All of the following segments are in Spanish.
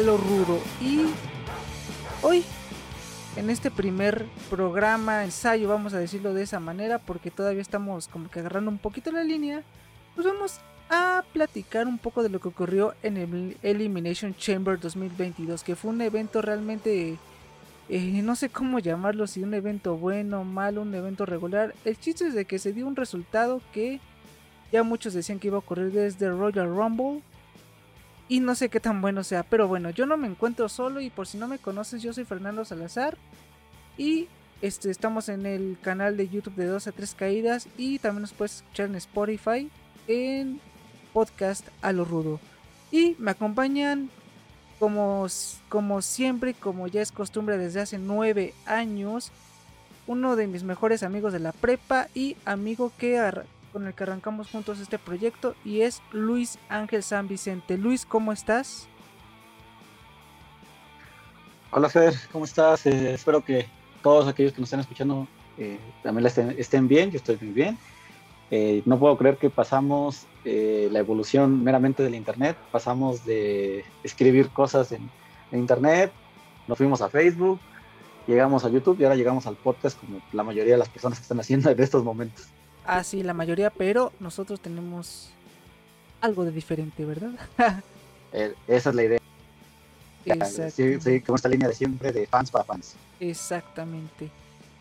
lo rudo. Y hoy, en este primer programa, ensayo, vamos a decirlo de esa manera, porque todavía estamos como que agarrando un poquito la línea, pues vamos a platicar un poco de lo que ocurrió en el Elimination Chamber 2022, que fue un evento realmente eh, no sé cómo llamarlo, si un evento bueno, malo, un evento regular. El chiste es de que se dio un resultado que ya muchos decían que iba a ocurrir desde Royal Rumble. Y no sé qué tan bueno sea, pero bueno, yo no me encuentro solo y por si no me conoces, yo soy Fernando Salazar. Y este, estamos en el canal de YouTube de 2 a 3 caídas y también nos puedes escuchar en Spotify en podcast a lo rudo. Y me acompañan como, como siempre, como ya es costumbre desde hace nueve años, uno de mis mejores amigos de la prepa y amigo que con el que arrancamos juntos este proyecto y es Luis Ángel San Vicente. Luis, ¿cómo estás? Hola Fer, ¿cómo estás? Eh, espero que todos aquellos que nos estén escuchando eh, también estén, estén, bien, yo estoy muy bien. Eh, no puedo creer que pasamos la evolución meramente del Internet, pasamos de escribir cosas en, Internet, nos fuimos a Facebook, llegamos a YouTube y ahora llegamos al podcast como la mayoría de las personas que están haciendo en estos momentos. Ah, sí, la mayoría, pero nosotros tenemos algo de diferente, ¿verdad? Eh, esa es la idea. Sí, sí, como esta línea de siempre de fans para fans. Exactamente.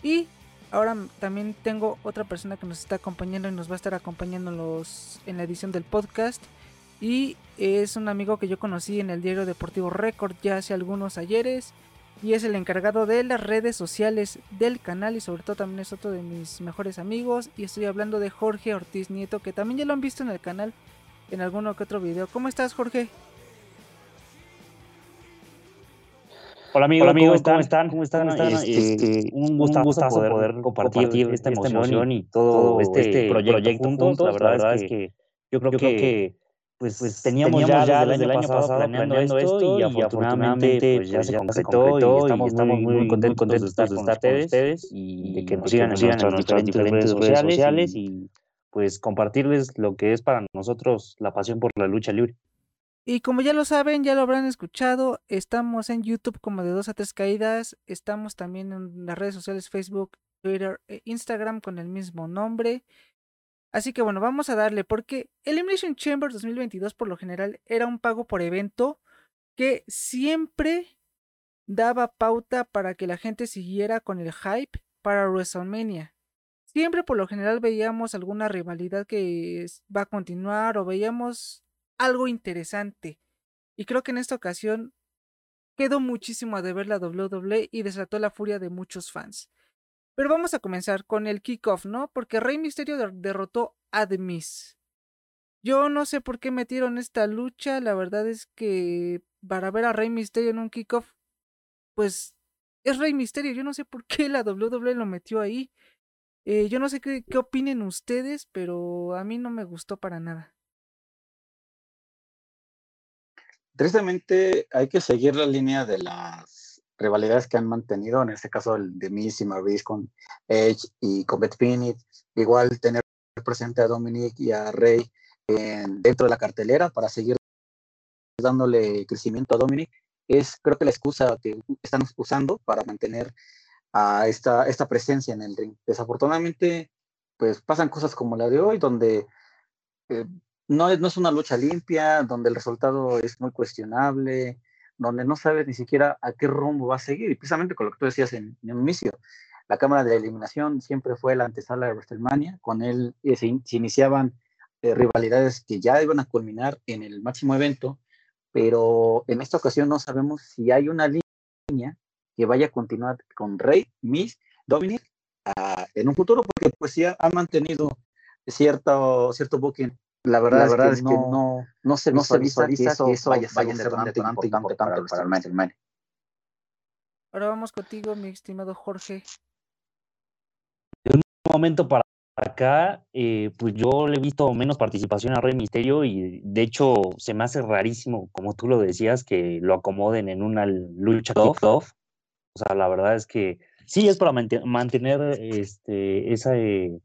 Y Ahora también tengo otra persona que nos está acompañando y nos va a estar acompañando los, en la edición del podcast. Y es un amigo que yo conocí en el diario Deportivo Record ya hace algunos ayeres. Y es el encargado de las redes sociales del canal y sobre todo también es otro de mis mejores amigos. Y estoy hablando de Jorge Ortiz Nieto, que también ya lo han visto en el canal en alguno que otro video. ¿Cómo estás Jorge? Hola amigos, ¿cómo, están? ¿cómo están? Este, un gusto, poder, compartir, esta, emoción, y todo este, este proyecto, juntos. La verdad, es que yo creo, que pues, pues teníamos, ya desde el año pasado planeando esto y afortunadamente pues, ya se concretó y estamos muy, contentos, de estar con ustedes y de que nos sigan en nuestras diferentes redes sociales y pues compartirles lo que es para nosotros la pasión por la lucha libre. Y como ya lo saben, ya lo habrán escuchado, estamos en YouTube como de dos a tres caídas, estamos también en las redes sociales Facebook, Twitter e Instagram con el mismo nombre. Así que bueno, vamos a darle porque Elimination Chamber 2022 por lo general era un pago por evento que siempre daba pauta para que la gente siguiera con el hype para WrestleMania. Siempre por lo general veíamos alguna rivalidad que va a continuar o veíamos algo interesante. Y creo que en esta ocasión quedó muchísimo a deber la WWE y desató la furia de muchos fans. Pero vamos a comenzar con el kickoff, ¿no? Porque Rey Misterio derrotó a The. Yo no sé por qué metieron esta lucha, la verdad es que para ver a Rey Misterio en un kickoff, pues es Rey Misterio, yo no sé por qué la WWE lo metió ahí. Eh, yo no sé qué, qué opinen ustedes, pero a mí no me gustó para nada. tristemente hay que seguir la línea de las rivalidades que han mantenido, en este caso el de Miz y Maurice con Edge y con Beth igual tener presente a Dominic y a Rey dentro de la cartelera para seguir dándole crecimiento a Dominic, es creo que la excusa que están usando para mantener a esta, esta presencia en el ring. Desafortunadamente, pues pasan cosas como la de hoy, donde eh, no es, no es una lucha limpia, donde el resultado es muy cuestionable, donde no sabes ni siquiera a qué rumbo va a seguir. Y precisamente con lo que tú decías en, un inicio, la Cámara de Eliminación siempre fue la antesala de WrestleMania, con él eh, se, iniciaban eh, rivalidades que ya iban a culminar en el máximo evento, pero en esta ocasión no sabemos si hay una línea que vaya a continuar con Rey, Miss, Dominic ah, en un futuro, porque pues ya ha mantenido cierto, cierto booking la verdad, es, que, no, no, se visualiza, que eso, vaya, a ser un detonante importante, para, el Ahora vamos contigo, mi estimado Jorge. De un momento para acá, eh, pues yo le he visto menos participación a Rey Misterio y de hecho se me hace rarísimo, como tú lo decías, que lo acomoden en una lucha off. O sea, la verdad es que sí es para mantener este, esa, eh,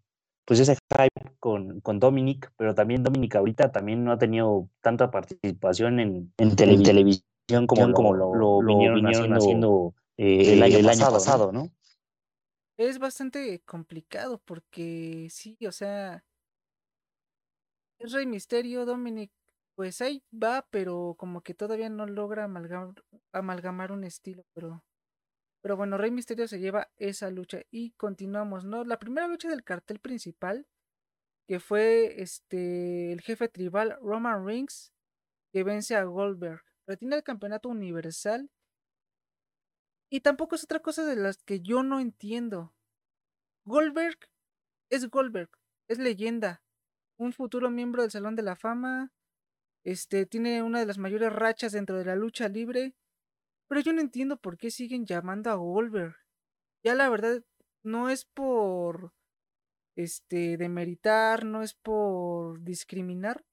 pues ese hype con, con Dominic, pero también Dominic ahorita también no ha tenido tanta participación en, en, televisión como, como lo, lo, vinieron, haciendo, eh, el, año, pasado, ¿no? Es bastante complicado porque sí, o sea, es Rey Misterio, Dominic, pues ahí va, pero como que todavía no logra amalgamar, amalgamar un estilo, pero pero bueno, Rey Misterio se lleva esa lucha y continuamos, ¿no? La primera lucha del cartel principal, que fue este el jefe tribal Roman Reigns, que vence a Goldberg. Retiene el campeonato universal. Y tampoco es otra cosa de las que yo no entiendo. Goldberg es Goldberg, es leyenda, un futuro miembro del Salón de la Fama. Este tiene una de las mayores rachas dentro de la lucha libre pero yo no entiendo por qué siguen llamando a Goldberg. Ya la verdad, no es por este demeritar, no es por discriminar,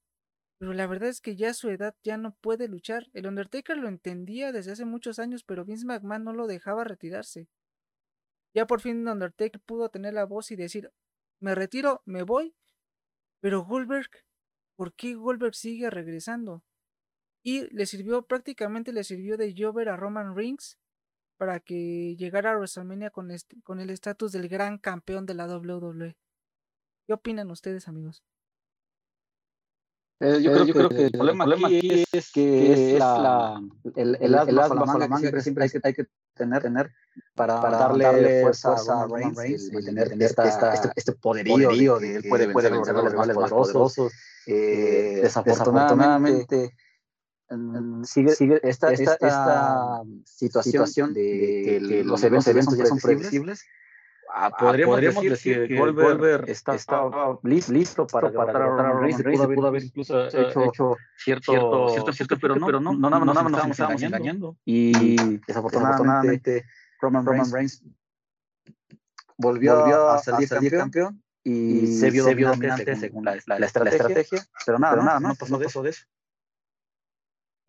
pero la verdad es que ya a su edad ya no puede luchar. El Undertaker lo entendía desde hace muchos años, pero Vince McMahon no lo dejaba retirarse. Ya por fin Undertaker pudo tener la voz y decir, me retiro, me voy. Pero Goldberg, ¿por qué Goldberg sigue regresando? Y le sirvió, prácticamente le sirvió de Jover a Roman Reigns para que llegara a WrestleMania con, este, con el estatus del gran campeón de la WWE. ¿Qué opinan ustedes, amigos? Eh, yo, eh, creo, que, el problema, aquí es que es la, el, el, el asma la manga que siempre, hay, que, hay que tener, tener para, para darle, fuerza, a Roman Reigns, y tener, esta, este, este poderío, de, que puede, puede vencer a los más poderosos. Eh, desafortunadamente sigue, sigue esta, esta, esta, situación, de, que, los eventos, eventos ya son predecibles. Ah, ah, podríamos, decir, que Goldberg está, está listo para, para derrotar a Roman Reigns, pudo haber incluso hecho, hecho cierto, cierto, cierto, pero no, pero no, no, nada más no, nos estábamos engañando. Y desafortunadamente Roman Reigns volvió a salir campeón y se vio dominante según la estrategia, pero nada, nada, no pasó de eso.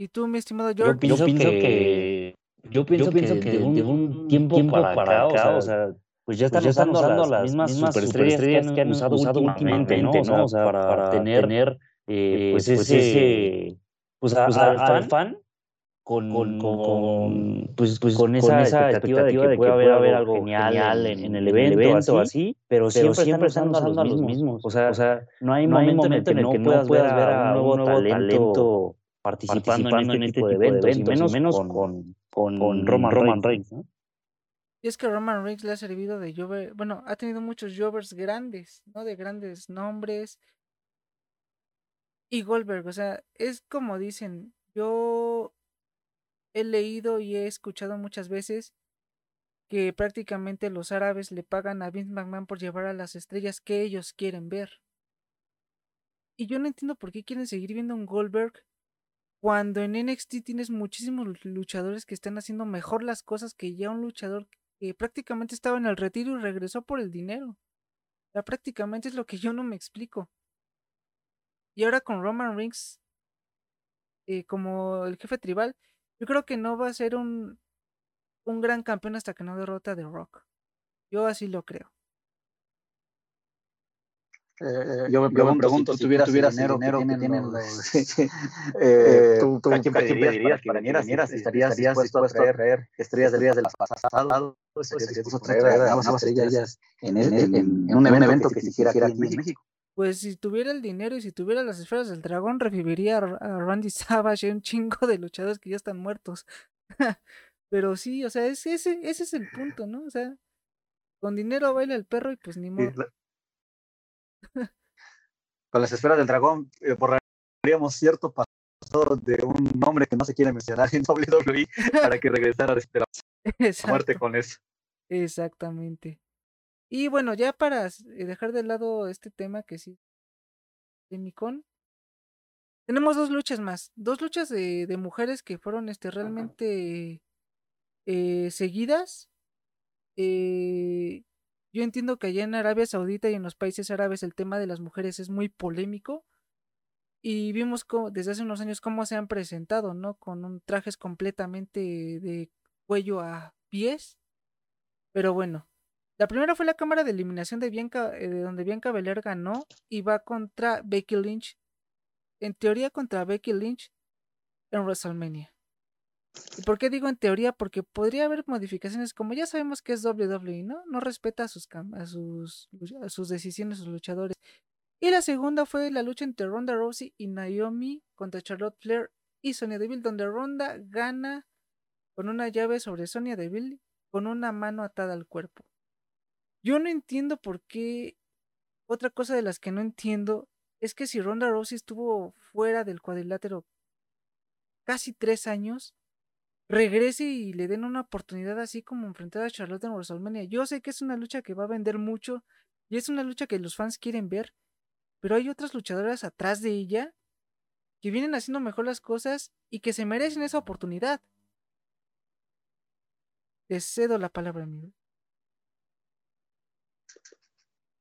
¿Y tú, mi estimado George? Yo pienso, que, yo pienso, que, de, un, tiempo, para, acá, o sea, pues ya están, pues usando, las mismas, superestrellas que han, usado, últimamente, ¿no? O sea, para, tener, eh, pues, pues, ese, pues, pues al fan, con, con, pues, pues, con, esa, expectativa, de que, pueda haber, algo genial en, el evento, o así, pero siempre, siempre están usando a los mismos. O sea, o sea no hay momento, en el que no puedas ver a un nuevo talento participando, en, este, este tipo de eventos, y menos, menos con, con, Roman, Reigns. ¿no? Y es que Roman Reigns le ha servido de Jover, bueno, ha tenido muchos Jovers grandes, ¿no? De grandes nombres. Y Goldberg, o sea, es como dicen, yo he leído y he escuchado muchas veces que prácticamente los árabes le pagan a Vince McMahon por llevar a las estrellas que ellos quieren ver. Y yo no entiendo por qué quieren seguir viendo un Goldberg cuando en NXT tienes muchísimos luchadores que están haciendo mejor las cosas que ya un luchador que prácticamente estaba en el retiro y regresó por el dinero. Sea, prácticamente es lo que yo no me explico. Y ahora con Roman Reigns eh, como el jefe tribal, yo creo que no va a ser un, un gran campeón hasta que no derrota a The Rock. Yo así lo creo. Eh, yo, me pregunto, si tuvieras, tuvieras dinero, dinero que tienen, los, eh, ¿tú, tú, ¿a quién pedirías para que vinieras? ¿Estarías, dispuesto a traer estrellas de, de las pasadas? ¿Estarías dispuesto a traer a nuevas estrellas en, en, en, un evento que se hiciera aquí en México? Pues si tuviera el dinero y si tuviera las esferas del dragón, reviviría a Randy Savage y un chingo de luchadores que ya están muertos. Pero sí, o sea, ese, ese es el punto, ¿no? O sea, con dinero baila el perro y pues ni modo. Con las esferas del dragón eh, borraríamos cierto pasado de un nombre que no se quiere mencionar en WWE para que regresara de la muerte con eso. Exactamente. Y bueno, ya para eh, dejar de lado este tema que sí, de Micón, tenemos dos luchas más, dos luchas de, de mujeres que fueron este, realmente eh, seguidas. Eh, yo entiendo que allá en Arabia Saudita y en los países árabes el tema de las mujeres es muy polémico y vimos desde hace unos años cómo se han presentado, ¿no? Con un trajes completamente de cuello a pies. Pero bueno, La primera fue la cámara de eliminación de Bianca, eh, de donde Bianca Belair ganó y va contra Becky Lynch. En teoría contra Becky Lynch en WrestleMania. ¿Y por qué digo en teoría? Porque podría haber modificaciones, como ya sabemos que es WWE, ¿no? No respeta a sus, a sus, a sus decisiones, sus luchadores. Y la segunda fue la lucha entre Ronda Rousey y Naomi contra Charlotte Flair y Sonya Deville, donde Ronda gana con una llave sobre Sonya Deville con una mano atada al cuerpo. Yo no entiendo por qué. Otra cosa de las que no entiendo es que si Ronda Rousey estuvo fuera del cuadrilátero casi tres años, regrese y le den una oportunidad así como enfrentar a Charlotte en WrestleMania. Yo sé que es una lucha que va a vender mucho y es una lucha que los fans quieren ver, pero hay otras luchadoras atrás de ella que vienen haciendo mejor las cosas y que se merecen esa oportunidad. Te cedo la palabra, amigo.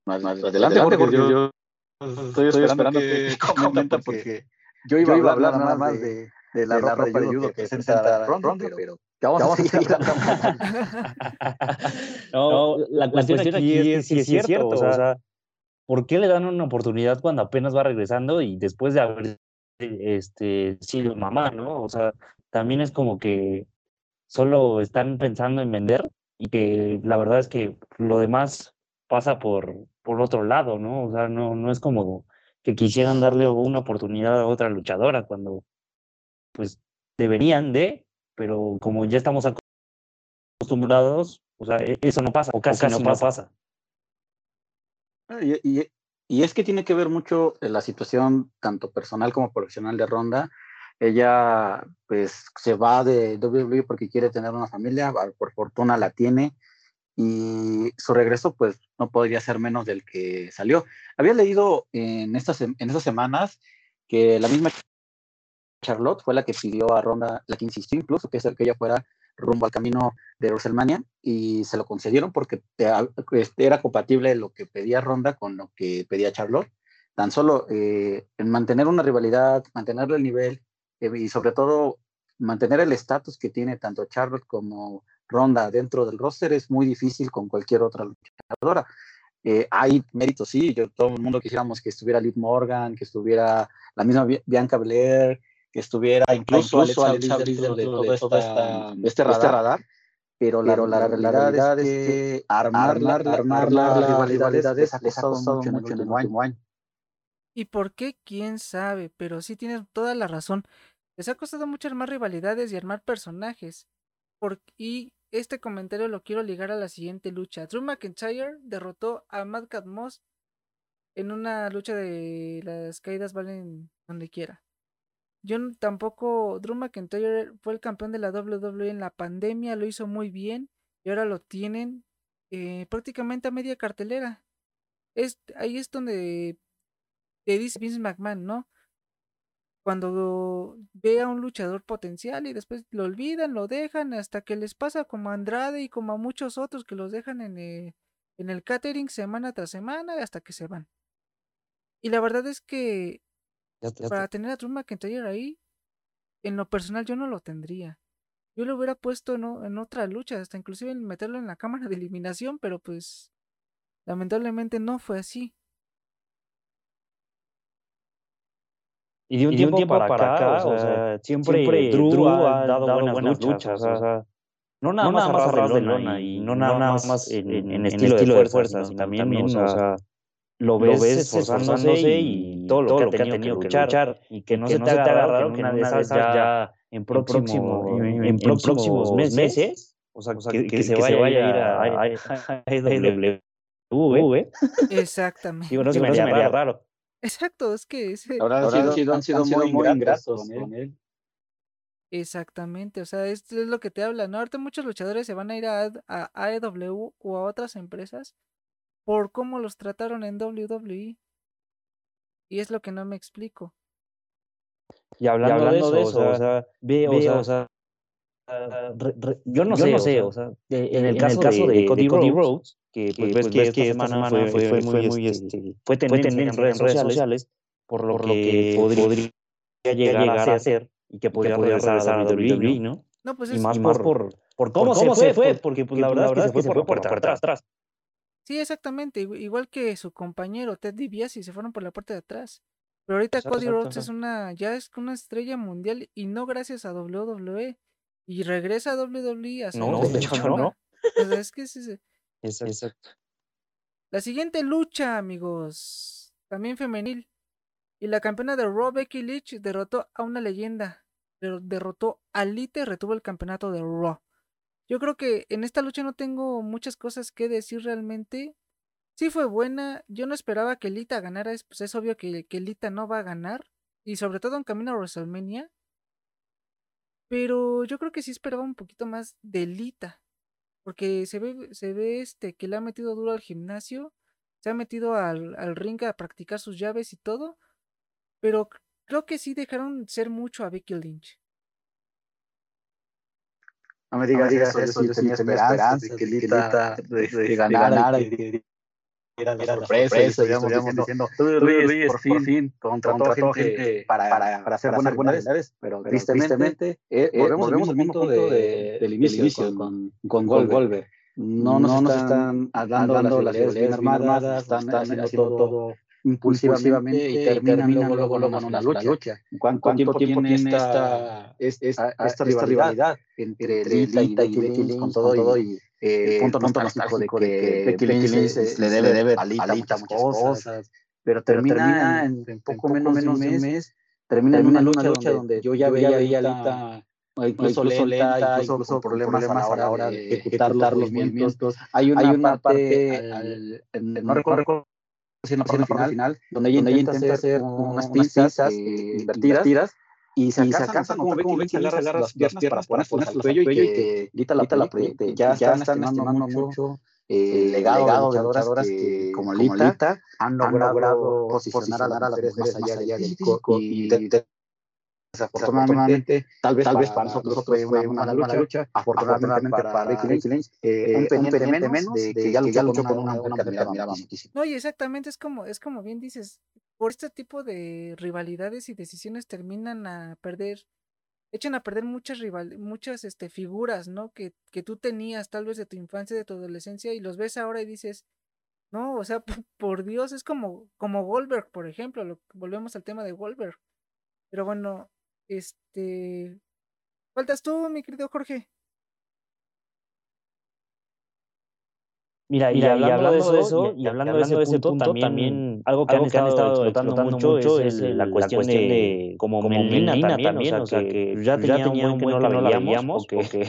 Más, más adelante, porque, yo, estoy, esperando, que, comenta porque, yo iba, a hablar nada más de, de la, ropa, de judo que, presenta Ronda, pero, vamos, a seguir no, la, cuestión, aquí es si es, cierto, o sea, ¿por qué le dan una oportunidad cuando apenas va regresando y después de haber este, sido mamá, ¿no? O sea, también es como que solo están pensando en vender y que la verdad es que lo demás pasa por, por otro lado, ¿no? O sea, no, no es como que quisieran darle una oportunidad a otra luchadora cuando pues deberían de, pero como ya estamos acostumbrados, o sea, e, eso no pasa, o casi, no, pasa. Ah, y, y, es que tiene que ver mucho la situación tanto personal como profesional de Ronda. Ella pues se va de WWE porque quiere tener una familia, por fortuna la tiene, y su regreso pues no podría ser menos del que salió. Había leído en estas, en esas semanas que la misma Charlotte fue la que pidió a Ronda, la que insistió incluso que, que ella fuera rumbo al camino de WrestleMania y se lo concedieron porque este, era compatible lo que pedía Ronda con lo que pedía Charlotte. Tan solo eh, en mantener una rivalidad, mantener el nivel eh, y sobre todo mantener el estatus que tiene tanto Charlotte como Ronda dentro del roster es muy difícil con cualquier otra luchadora. Eh, hay méritos, sí, yo, todo el mundo quisiéramos que estuviera Liv Morgan, que estuviera la misma Bianca Belair, que estuviera incluso, incluso Bliss de, de, todo, esta, este, radar, este radar pero, la, pero la, realidad, es que armar, armar, armar las rivalidades les ha costado mucho, mucho en el último año. ¿Y por qué? ¿Quién sabe? Pero sí tienes toda la razón. Les ha costado mucho armar rivalidades y armar personajes. Por, y este comentario lo quiero ligar a la siguiente lucha. Drew McIntyre derrotó a Madcap Moss en una lucha de las caídas valen donde quiera. Yo tampoco, Drew McIntyre fue el campeón de la WWE en la pandemia, lo hizo muy bien y ahora lo tienen eh, prácticamente a media cartelera. Es, ahí es donde te dice Vince McMahon, ¿no? Cuando ve a un luchador potencial y después lo olvidan, lo dejan, hasta que les pasa como a Andrade y como a muchos otros que los dejan en, eh, en el catering semana tras semana hasta que se van. Y la verdad es que para tener a Drew McIntyre ahí, en lo personal yo no lo tendría. Yo lo hubiera puesto en, en otra lucha, hasta inclusive meterlo en la cámara de eliminación, pero pues lamentablemente no fue así. Y de un, tiempo, para, acá, o sea, siempre, Drew, ha dado, buenas, luchas, o sea, no nada, más a ras de lona y no nada más en, en, estilo, de fuerza, sino también, o sea, lo ves, esforzándose y todo lo, que, ha tenido que luchar, y que no, se, te haga raro que una de esas ya en, próximo, en, próximos meses, o sea, que, se, vaya a ir a, AEW. Exactamente. Digo, no se me haría raro. Exacto, es que ese... Ahora, han, sido, han, sido, muy, muy ingratos con él. Exactamente, o sea, esto es lo que te habla, ¿no? Ahorita muchos luchadores se van a ir a, a AEW o a otras empresas por cómo los trataron en WWE. Y es lo que no me explico. Y hablando, de, eso, o sea, veo, o sea, yo no sé, o sea, en, el caso, de, Cody, Rhodes, que pues, ves que, esta semana, fue, fue, muy, muy, este, este fue tendencia, en redes sociales, por lo, que, podría, llegar, a hacer y que podría regresar a WWE, ¿no? No, pues y más, por, por, cómo, se fue, porque pues, la verdad es que se fue por, por atrás. Sí, exactamente, igual que su compañero Ted DiBiase se fueron por la puerta de atrás. Pero ahorita Cody Rhodes es una, ya es una estrella mundial y no gracias a WWE. Y regresa a WWE a No, de hecho no. es que sí, Exacto. La siguiente lucha, amigos, también femenil. Y la campeona de Raw, Becky Lynch, derrotó a una leyenda. Derrotó a Lita y retuvo el campeonato de Raw. Yo creo que en esta lucha no tengo muchas cosas que decir realmente. Sí fue buena. Yo no esperaba que Lita ganara. Pues es obvio que, que Lita no va a ganar. Y sobre todo en camino a WrestleMania. Pero yo creo que sí esperaba un poquito más de Lita. Porque se ve, se ve este que le ha metido duro al gimnasio. Se ha metido al, al ring a practicar sus llaves y todo. Pero creo que sí dejaron ser mucho a Becky Lynch. No me digas, eso, eso, yo, tenía esperanza de que Lita, ganara y era la sorpresa, estaríamos diciendo, tú por fin, contrató gente para, para, para hacer buenas buenas pero tristemente, eh, volvemos al mismo punto del inicio con, con Goldberg. No nos están dando las ideas bien armadas, están haciendo todo impulsivamente y terminan luego, luego, luego con una lucha. ¿Cuánto, ¿Cuánto tiempo, tiene esta, esta, esta, rivalidad entre Lita y Becky con todo y eh, punto, punto nostálgico de que Becky Lynch le debe, debe a Lita muchas cosas, pero termina en, poco menos de un mes, termina en una lucha donde yo ya veía a Lita incluso, incluso lenta, incluso, problemas, problemas a la hora de ejecutar los movimientos. Hay una, Hay una parte, al, al, no recuerdo en la parte final, donde ella, intenta, hacer unas pinzas eh, invertidas y se, alcanza como ve que se agarra las piernas para poner su cuello y que la, la proyecte. Ya, están estimando mucho el legado de luchadoras que, como Lita, han logrado posicionar a las mujeres más allá y Desafortunadamente, tal vez, tal vez para, nosotros fue una, una mala lucha, afortunadamente para Becky Lynch, eh, un pendiente menos de que ya luchó con una mujer que admiraba muchísimo. No, y exactamente es como, es como bien dices, por este tipo de rivalidades y decisiones terminan a perder, echan a perder muchas rival, muchas este, figuras, ¿no? Que, que tú tenías tal vez de tu infancia, de tu adolescencia, y los ves ahora y dices, no, o sea, por Dios, es como, como Goldberg, por ejemplo, lo, volvemos al tema de Goldberg. Pero bueno, este. Faltas tú, mi querido Jorge. Mira, y, hablando, de eso, y hablando, de ese punto, también, algo que han, estado, explotando, mucho es, la, cuestión de, como Melina, también, o sea, que, ya tenía, un buen que no la veíamos, que,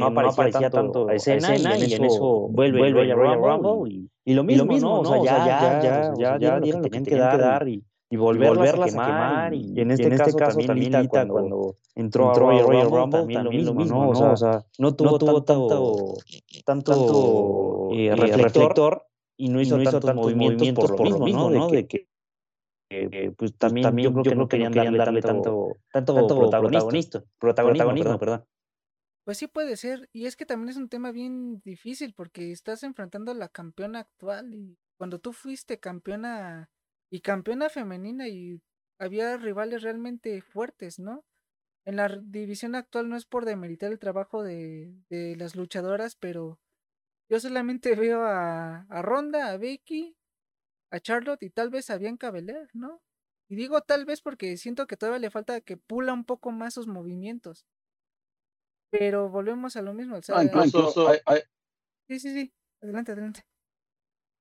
no aparecía tanto a escena, y en eso vuelve, vuelve Royal Rumble, y, lo mismo, ¿no? O sea, ya, ya, ya, ya, ya dieron lo que tenían que dar, y y volverlas, a, quemar, Y, en este, caso, también Lita, cuando, entró, a Royal, Rumble, también, lo mismo, ¿no? O sea, no tuvo, tanto, tanto, eh, eh, reflector, y no hizo, tantos, movimientos, por lo mismo, ¿no? De que, pues, pues también, yo creo que no querían darle, tanto, tanto, protagonismo, protagonismo, perdón. Pues sí puede ser, y es que también es un tema bien difícil porque estás enfrentando a la campeona actual y cuando tú fuiste campeona y campeona femenina y había rivales realmente fuertes, ¿no? En la división actual no es por demeritar el trabajo de, de las luchadoras, pero yo solamente veo a, a, Ronda, a Becky, a Charlotte y tal vez a Bianca Belair, ¿no? Y digo tal vez porque siento que todavía le falta que pula un poco más sus movimientos. Pero volvemos a lo mismo. ah, incluso, Sí, sí, sí. Adelante, adelante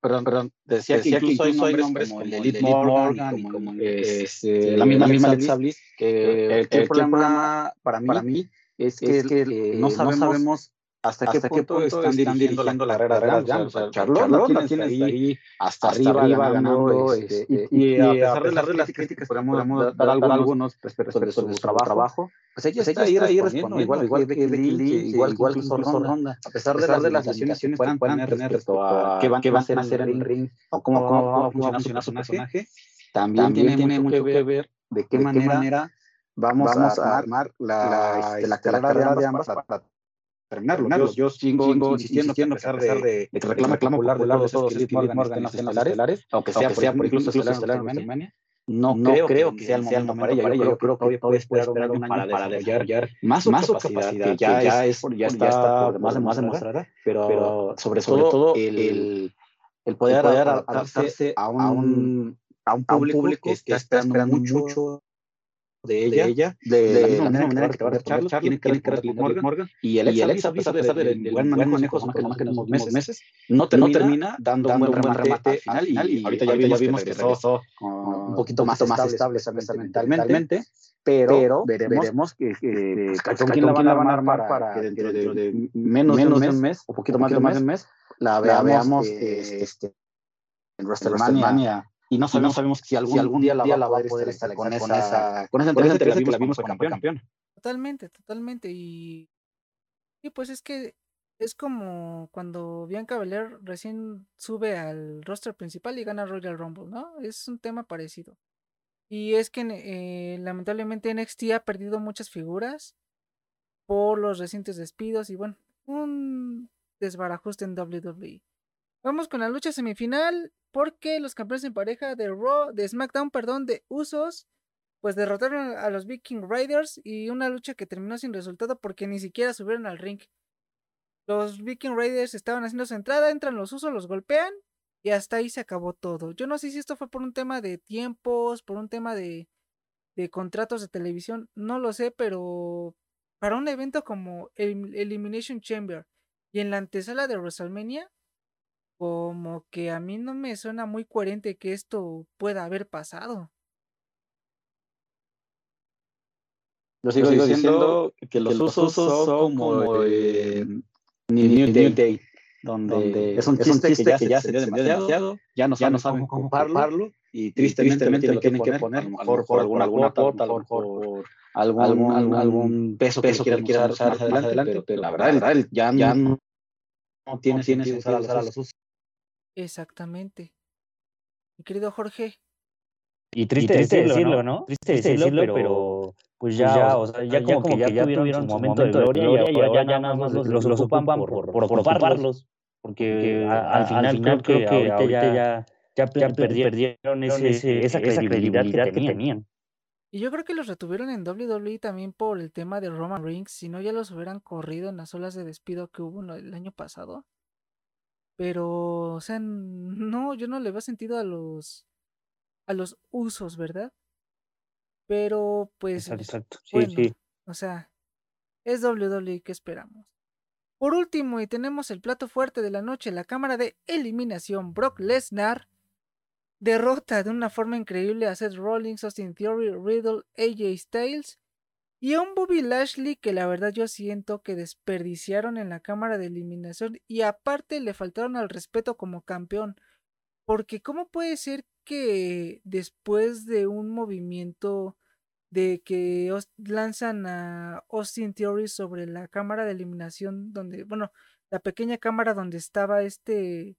perdón, perdón, decía, decía que, incluso hay nombres como, el Elite Morgan, y como, este, la misma, misma Alexa Bliss, que el, el, problema para mí, para mí es que, es que no sabemos hasta, qué, punto están, dirigiendo, la carrera de O sea, Charlotte, tienes ahí hasta, arriba, ganando, este, este y, a pesar de las críticas, podemos dar algunos respecto sobre su trabajo, pues ella está ahí respondiendo, igual, igual que Lynch, igual, igual que Ronda, a pesar de las limitaciones que puedan tener respecto a qué van a hacer en el ring, o cómo va a funcionar su personaje, también tiene mucho que ver de qué manera vamos a armar la carrera de ambas para terminarlo. Yo, yo sigo, sigo insistiendo, insistiendo, a pesar de, de, de que reclama, reclama popular de todos los que Morgan en las estelares, aunque sea, sea por incluso estelar en WrestleMania, no, creo, creo, que sea el momento, para ella. Yo, creo, que todavía puede esperar un año para, desarrollar más su, más capacidad, que ya, ya, es, ya, está, demostrada, pero, sobre, todo el, el poder, adaptarse a un, a un público, que, está esperando mucho de ella, de, ella, de, la misma manera, que, te va a Charles, tiene que Morgan, Morgan, y el ex, a pesar de buen manejo, más que unos meses, meses no, termina, no termina dando, dando un buen remate al final, y, ahorita ya vimos, vimos que regresó un poquito más, estable, mentalmente, pero, veremos, que, que, con quién la van a armar para, que dentro de, menos, de un mes, o poquito más de un mes, la veamos este, en WrestleMania y no sabemos, sabemos si, algún, si algún día la, va, a poder estar con, esa, con esa, con esa que la vimos como campeón. Totalmente, totalmente. Y, y pues es que es como cuando Bianca Belair recién sube al roster principal y gana Royal Rumble, ¿no? Es un tema parecido. Y es que eh, lamentablemente NXT ha perdido muchas figuras por los recientes despidos y bueno, un desbarajuste en WWE. Vamos con la lucha semifinal porque los campeones en pareja de Raw, de SmackDown, perdón, de Usos, pues derrotaron a los Viking Raiders y una lucha que terminó sin resultado porque ni siquiera subieron al ring. Los Viking Raiders estaban haciendo su entrada, entran los Usos, los golpean y hasta ahí se acabó todo. Yo no sé si esto fue por un tema de tiempos, por un tema de, de contratos de televisión, no lo sé, pero para un evento como el Elimination Chamber y en la antesala de WrestleMania, como que a mí no me suena muy coherente que esto pueda haber pasado. Lo sigo, diciendo, que los, usos, son como eh, New, Day, donde, es un chiste, que, ya, se dio demasiado, ya no, ya no saben cómo ocuparlo y tristemente, lo tienen que poner, a lo mejor por alguna cuota, a lo mejor por algún, algún, peso, peso que quiera dar más adelante, pero, la verdad, ya, ya no, tiene, tiene usar a los usos. Exactamente. Mi querido Jorge. Y triste, decirlo, ¿no? Triste, decirlo, pero pues, pues ya, o sea, ya, como, que ya, tuvieron su momento de gloria, y ahora ya, nada más los, los, ocupan por, por, ocuparlos. Porque al final, creo, que, ahorita ya, ya, perdieron ese, esa credibilidad que tenían. Y yo creo que los retuvieron en WWE también por el tema de Roman Reigns, si no ya los hubieran corrido en las olas de despido que hubo el año pasado. Pero, o sea, no, yo no le veo sentido a los a los usos, ¿verdad? Pero pues exacto, Sí, sí. o sea, es WWE que esperamos. Por último, y tenemos el plato fuerte de la noche, la cámara de eliminación Brock Lesnar derrota de una forma increíble a Seth Rollins, Austin Theory, Riddle, AJ Styles y a un Bobby Lashley que la verdad yo siento que desperdiciaron en la cámara de eliminación y aparte le faltaron al respeto como campeón. Porque ¿cómo puede ser que después de un movimiento de que lanzan a Austin Theory sobre la cámara de eliminación donde, bueno, la pequeña cámara donde estaba este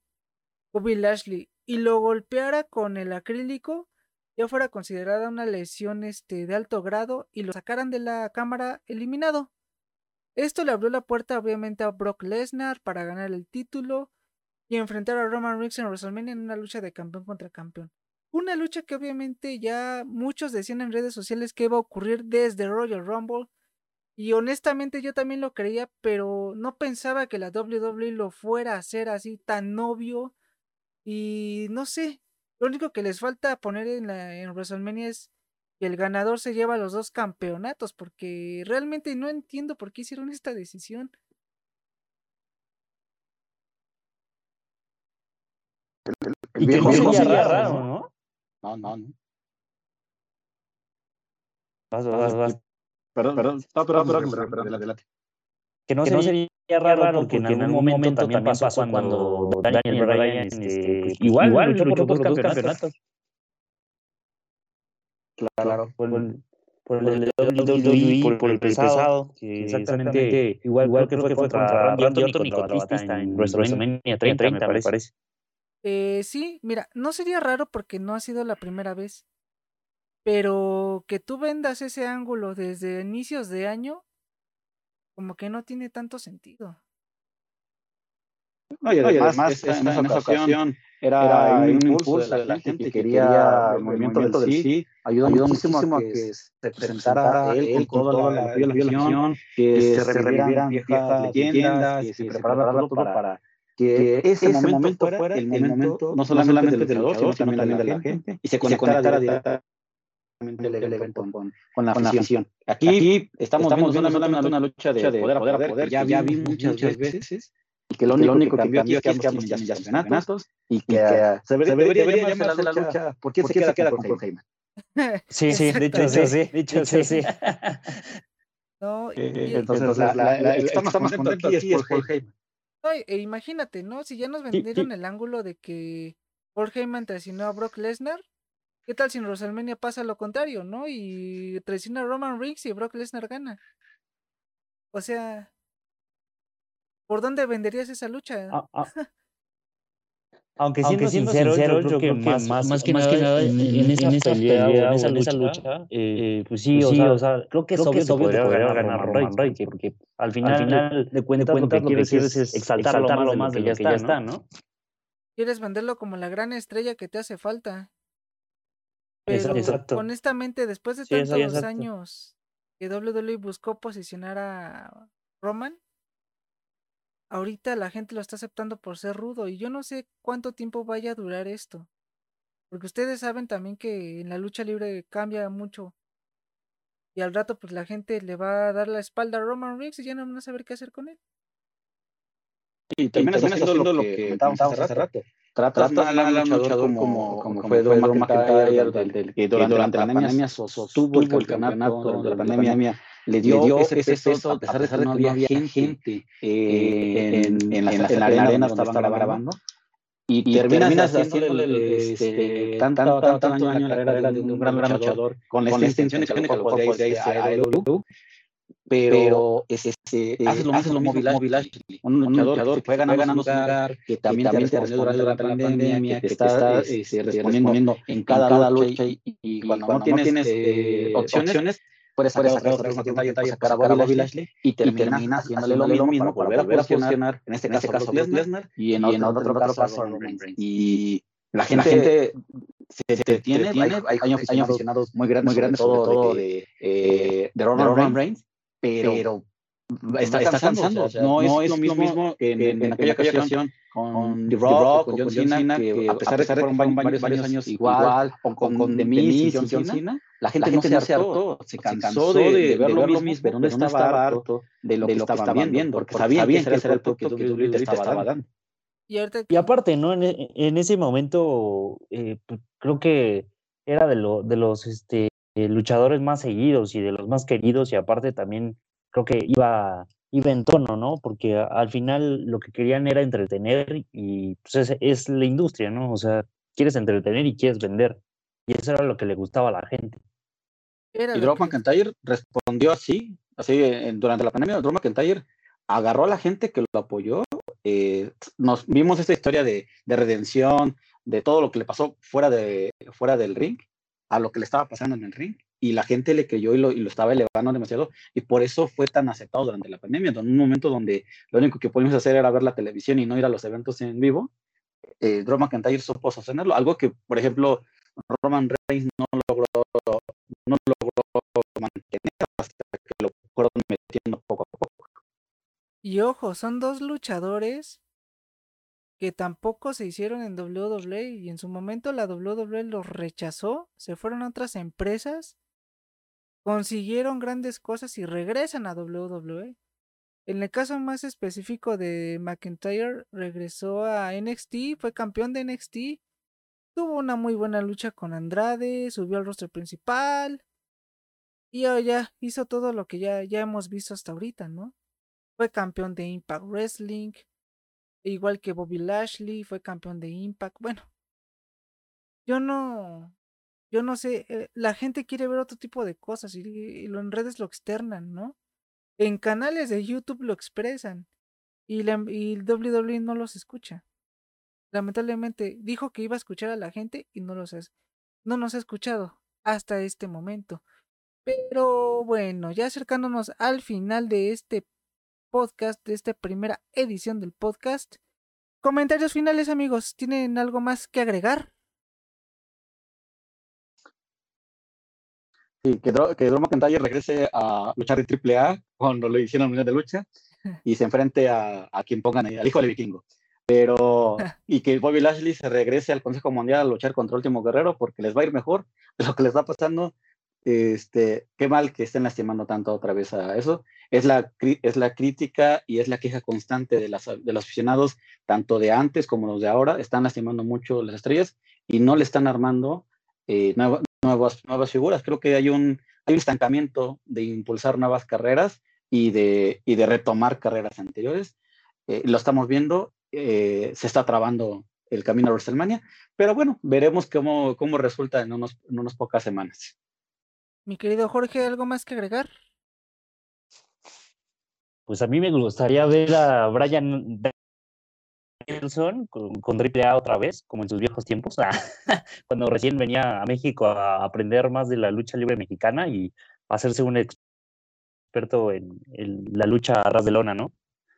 Bobby Lashley y lo golpeara con el acrílico, ya fuera considerada una lesión este, de alto grado y lo sacaran de la cámara eliminado. Esto le abrió la puerta obviamente a Brock Lesnar para ganar el título y enfrentar a Roman Reigns en WrestleMania en una lucha de campeón contra campeón. Una lucha que obviamente ya muchos decían en redes sociales que iba a ocurrir desde Royal Rumble y honestamente yo también lo creía, pero no pensaba que la WWE lo fuera a hacer así tan obvio y no sé, lo único que les falta poner en, la, en WrestleMania es que el ganador se lleva los dos campeonatos, porque realmente no entiendo por qué hicieron esta decisión. y que no sería raro, ¿no? No, no, no. Vas, vas, vas. Perdón, perdón. No, perdón, perdón, perdón, perdón, adelante. Que no, sería raro porque, en algún momento, también pasó cuando Daniel Bryan este, este, pues, igual, igual luchó por, por dos campeonatos. Claro. Por, por el WWE, por, por el pesado, que exactamente, igual, igual que fue, fue contra Randy Orton y contra Batista en WrestleMania 30, 30, me parece. Eh, sí, mira, no sería raro porque no ha sido la primera vez. Pero que tú vendas ese ángulo desde inicios de año, como que no tiene tanto sentido. No, y además, en esa ocasión era, un, impulso de la gente que quería el movimiento del sí, ayudó, muchísimo a que se presentara él con toda la violación, que se revivieran viejas leyendas, que se preparara todo para que ese momento fuera el momento no solamente del luchador, sino también de la gente, y se conectara directamente el evento con, con, la afición. Aquí, estamos, viendo solamente una, lucha de, poder a poder, que ya, ya vi muchas, veces, y que lo único, que cambió aquí es que ambos ya campeonatos, y que, se debería, debería llamarse la lucha, ¿por qué se queda con Paul Heyman? Sí, sí, dicho sí, sí, dicho sí, sí. No, entonces, la, la, la, estamos contentos aquí es Paul Heyman. E imagínate, ¿no? Si ya nos vendieron el ángulo de que Paul Heyman traicionó a Brock Lesnar, ¿qué tal si en WrestleMania pasa lo contrario, no? Y traiciona a Roman Reigns y Brock Lesnar gana. O sea, ¿por dónde venderías esa lucha? Ah, ah. Aunque siendo, sincero, yo, creo, que, más, más, que, nada, en, esa, pelea, o en esa, lucha, eh, eh, pues sí, pues o, sea, creo que es obvio que podría ganar Roman Reigns, porque, al final, al final de cuentas, lo que quieres es exaltarlo más de lo que ya está, ¿no? Quieres venderlo como la gran estrella que te hace falta. Pero exacto. honestamente, después de tantos años que WWE buscó posicionar a Roman, ahorita la gente lo está aceptando por ser rudo y yo no sé cuánto tiempo vaya a durar esto. Porque ustedes saben también que en la lucha libre cambia mucho. Y al rato pues la gente le va a dar la espalda a Roman Reigns y ya no van a saber qué hacer con él. Y también, y haciendo, lo que comentábamos hace rato. Trata mal a un luchador como, como, fue Drew McIntyre, del, que durante, la pandemia sostuvo el campeonato, durante la pandemia le dio, ese peso, a pesar de que no había gente en, la, en, la, arena donde estaban grabando. Y, y terminas, haciéndole este, tanto, tanto, daño a la carrera de un gran luchador con intención que lo a pero es, este, eh, hace lo mismo Mobile Ashley, un, un luchador, que fue ganando un lugar, que también, también te responde durante la pandemia, que te está este, respondiendo en cada lucha y, y cuando, cuando no tienes eh, eh opciones, puedes sacar otra vez sacar a Bobby Lashley y termina haciéndole lo mismo, volver a posicionar, en este caso Lesnar y en otro caso a Y la gente se, detiene, hay, aficionados muy grandes, muy grandes sobre todo de, eh, de Roman Reigns, pero está, está cansando. no, es, lo mismo, que en, aquella ocasión con The Rock, con John Cena, que a pesar de que fueron varios, años igual, o con, con The Miz y John Cena, la gente, no se hartó, se cansó de, ver lo mismo, pero no estaba harto de lo que estaban viendo, porque sabían que ese era el producto que WWE estaba dando. Y, aparte, ¿no? En, en ese momento, eh, pues, creo que era de, lo, de los este, luchadores más seguidos y de los más queridos, y aparte también creo que iba, iba en tono, ¿no? Porque al final lo que querían era entretener y pues es, la industria, ¿no? O sea, quieres entretener y quieres vender. Y eso era lo que le gustaba a la gente. y Drew McIntyre respondió así, así durante la pandemia, Drew McIntyre agarró a la gente que lo apoyó. Eh, nos vimos esta historia de, de, redención, de todo lo que le pasó fuera, de, fuera del ring, a lo que le estaba pasando en el ring y la gente le creyó y lo, y lo, estaba elevando demasiado y por eso fue tan aceptado durante la pandemia, en un momento donde lo único que podíamos hacer era ver la televisión y no ir a los eventos en vivo, eh, Drew McIntyre supo sostenerlo, algo que, por ejemplo, Roman Reigns no logró, no logró mantener hasta que lo fueron metiendo poco a poco. Y ojo, son dos luchadores tampoco se hicieron en WWE y en su momento la WWE los rechazó, se fueron a otras empresas consiguieron grandes cosas y regresan a WWE. En el caso más específico de McIntyre, regresó a NXT, fue campeón de NXT, tuvo una muy buena lucha con Andrade, subió al rostro principal y ya hizo todo lo que ya, ya hemos visto hasta ahorita, ¿no? Fue campeón de Impact Wrestling, igual que Bobby Lashley, fue campeón de Impact. Bueno, yo no, yo no sé, eh, la gente quiere ver otro tipo de cosas y, en redes lo externan, ¿no? En canales de YouTube lo expresan y, la, y WWE no los escucha. Lamentablemente dijo que iba a escuchar a la gente y no los no nos ha escuchado hasta este momento. Pero bueno, ya acercándonos al final de este podcast, de esta primera edición del podcast, comentarios finales, amigos. ¿Tienen algo más que agregar? Sí, que, que Drew McIntyre regrese a luchar en AAA cuando lo hicieron en de lucha y se enfrente a, a quien pongan ahí, al hijo del vikingo. Pero, y que Bobby Lashley se regrese al Consejo Mundial a luchar contra el último guerrero porque les va a ir mejor de lo que les está pasando. Este, qué mal que estén lastimando tanto otra vez a eso. Es la, es la crítica y es la queja constante de, las, de los aficionados, tanto de antes como los de ahora. Están lastimando mucho las estrellas y no le están armando eh, nuevas, nuevas figuras. Creo que hay un, hay un estancamiento de impulsar nuevas carreras y de, y de retomar carreras anteriores. Eh, lo estamos viendo, eh, se está trabando el camino a WrestleMania, pero bueno, veremos cómo, cómo resulta en, unos, en unas pocas semanas. Mi querido Jorge, ¿algo más que agregar? Pues a mí me gustaría ver a Brian Danielson con, con AAA otra vez, como en sus viejos tiempos, cuando recién venía a México a aprender más de la lucha libre mexicana y hacerse un experto en, la lucha a ras de lona, ¿no?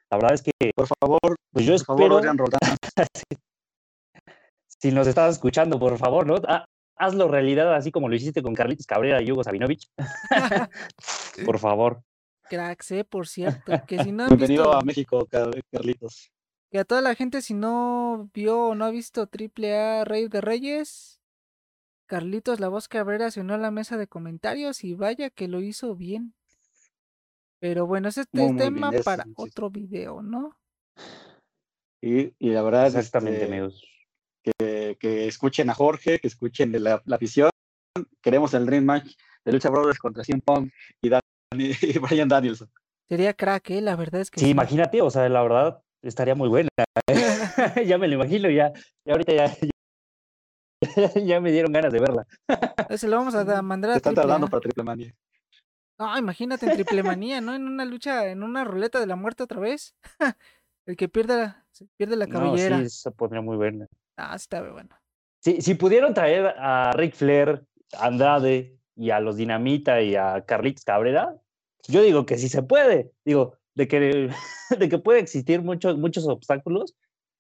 La verdad es que, por favor, pues yo espero, si nos estás escuchando, por favor, ¿no? Ah, hazlo realidad así como lo hiciste con Carlitos Cabrera y Hugo Sabinovich. por favor. Cracks, eh, por cierto. Que si no Bienvenido a México, Carlitos. Que a toda la gente, si no vio o no ha visto Triple A Rey de Reyes, Carlitos La Voz Cabrera se unió a la mesa de comentarios y vaya que lo hizo bien. Pero bueno, ese es tema para otro video, ¿no? Y, y la verdad, exactamente, este, amigos que, escuchen a Jorge, que escuchen la, la visión. Queremos el Dream Match de Lucha Brothers contra CM Punk y, Brian Danielson. Sería crack, ¿eh? la verdad es que. Sí, imagínate, o sea, la verdad estaría muy buena. ya me lo imagino, ya, ya ahorita ya, ya, me dieron ganas de verla. Se lo vamos a mandar a. Están tardando para Triple Manía. No, imagínate en Triple Manía, ¿no? En una lucha, en una ruleta de la muerte otra vez. El que pierde pierde la cabellera. No, sí, se pondría muy buena. Ah, está bueno. Si, si pudieron traer a Ric Flair, a Andrade y a los Dinamita y a Carlitos Cabrera, yo digo que sí se puede. Digo, de que, de que puede existir muchos, muchos obstáculos,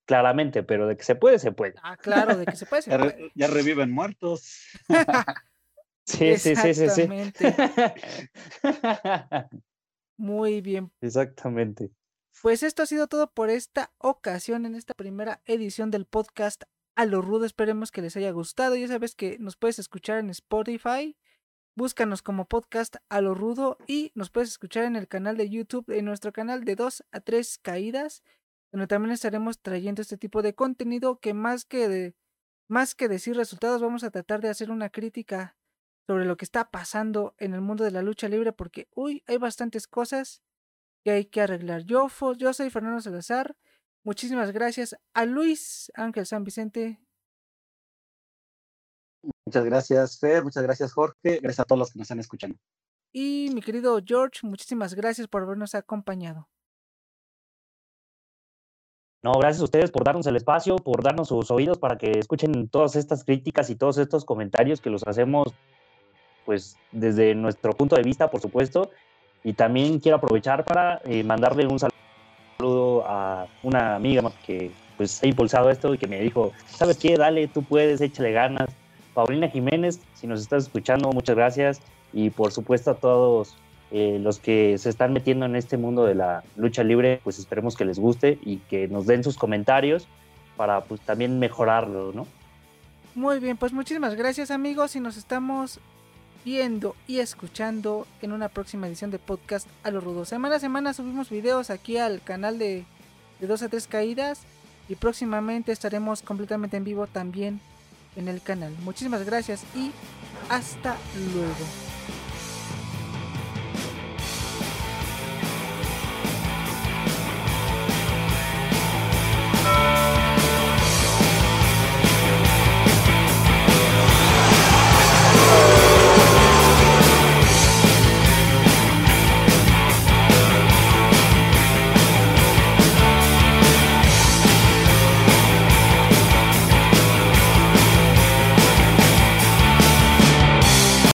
claramente, pero de que se puede, se puede. Ah, claro, de que se puede, se puede. Ya, reviven muertos. sí, sí, sí, sí, sí. Muy bien. Exactamente. Pues esto ha sido todo por esta ocasión en esta primera edición del podcast a lo rudo. Esperemos que les haya gustado. Ya sabes que nos puedes escuchar en Spotify. Búscanos como podcast a lo rudo y nos puedes escuchar en el canal de YouTube, en nuestro canal de 2 a 3 caídas, donde también estaremos trayendo este tipo de contenido que más que de, más que decir resultados vamos a tratar de hacer una crítica sobre lo que está pasando en el mundo de la lucha libre porque uy, hay bastantes cosas que hay que arreglar. Yo, yo soy Fernando Salazar. Muchísimas gracias a Luis Ángel San Vicente. Muchas gracias, Fer. Muchas gracias, Jorge. Gracias a todos los que nos están escuchando. Y mi querido George, muchísimas gracias por habernos acompañado. No, gracias a ustedes por darnos el espacio, por darnos sus oídos para que escuchen todas estas críticas y todos estos comentarios que los hacemos, pues, desde nuestro punto de vista, por supuesto, y también quiero aprovechar para eh, mandarle un saludo a una amiga que pues ha impulsado esto y que me dijo, ¿sabes qué? Dale, tú puedes, échale ganas. Paulina Jiménez, si nos estás escuchando, muchas gracias. Y por supuesto a todos eh, los que se están metiendo en este mundo de la lucha libre, pues esperemos que les guste y que nos den sus comentarios para pues también mejorarlo, ¿no? Muy bien, pues muchísimas gracias amigos y nos estamos viendo y escuchando en una próxima edición de podcast a los rudos. Semana a semana subimos videos aquí al canal de, de 2 a 3 caídas y próximamente estaremos completamente en vivo también en el canal. Muchísimas gracias y hasta luego.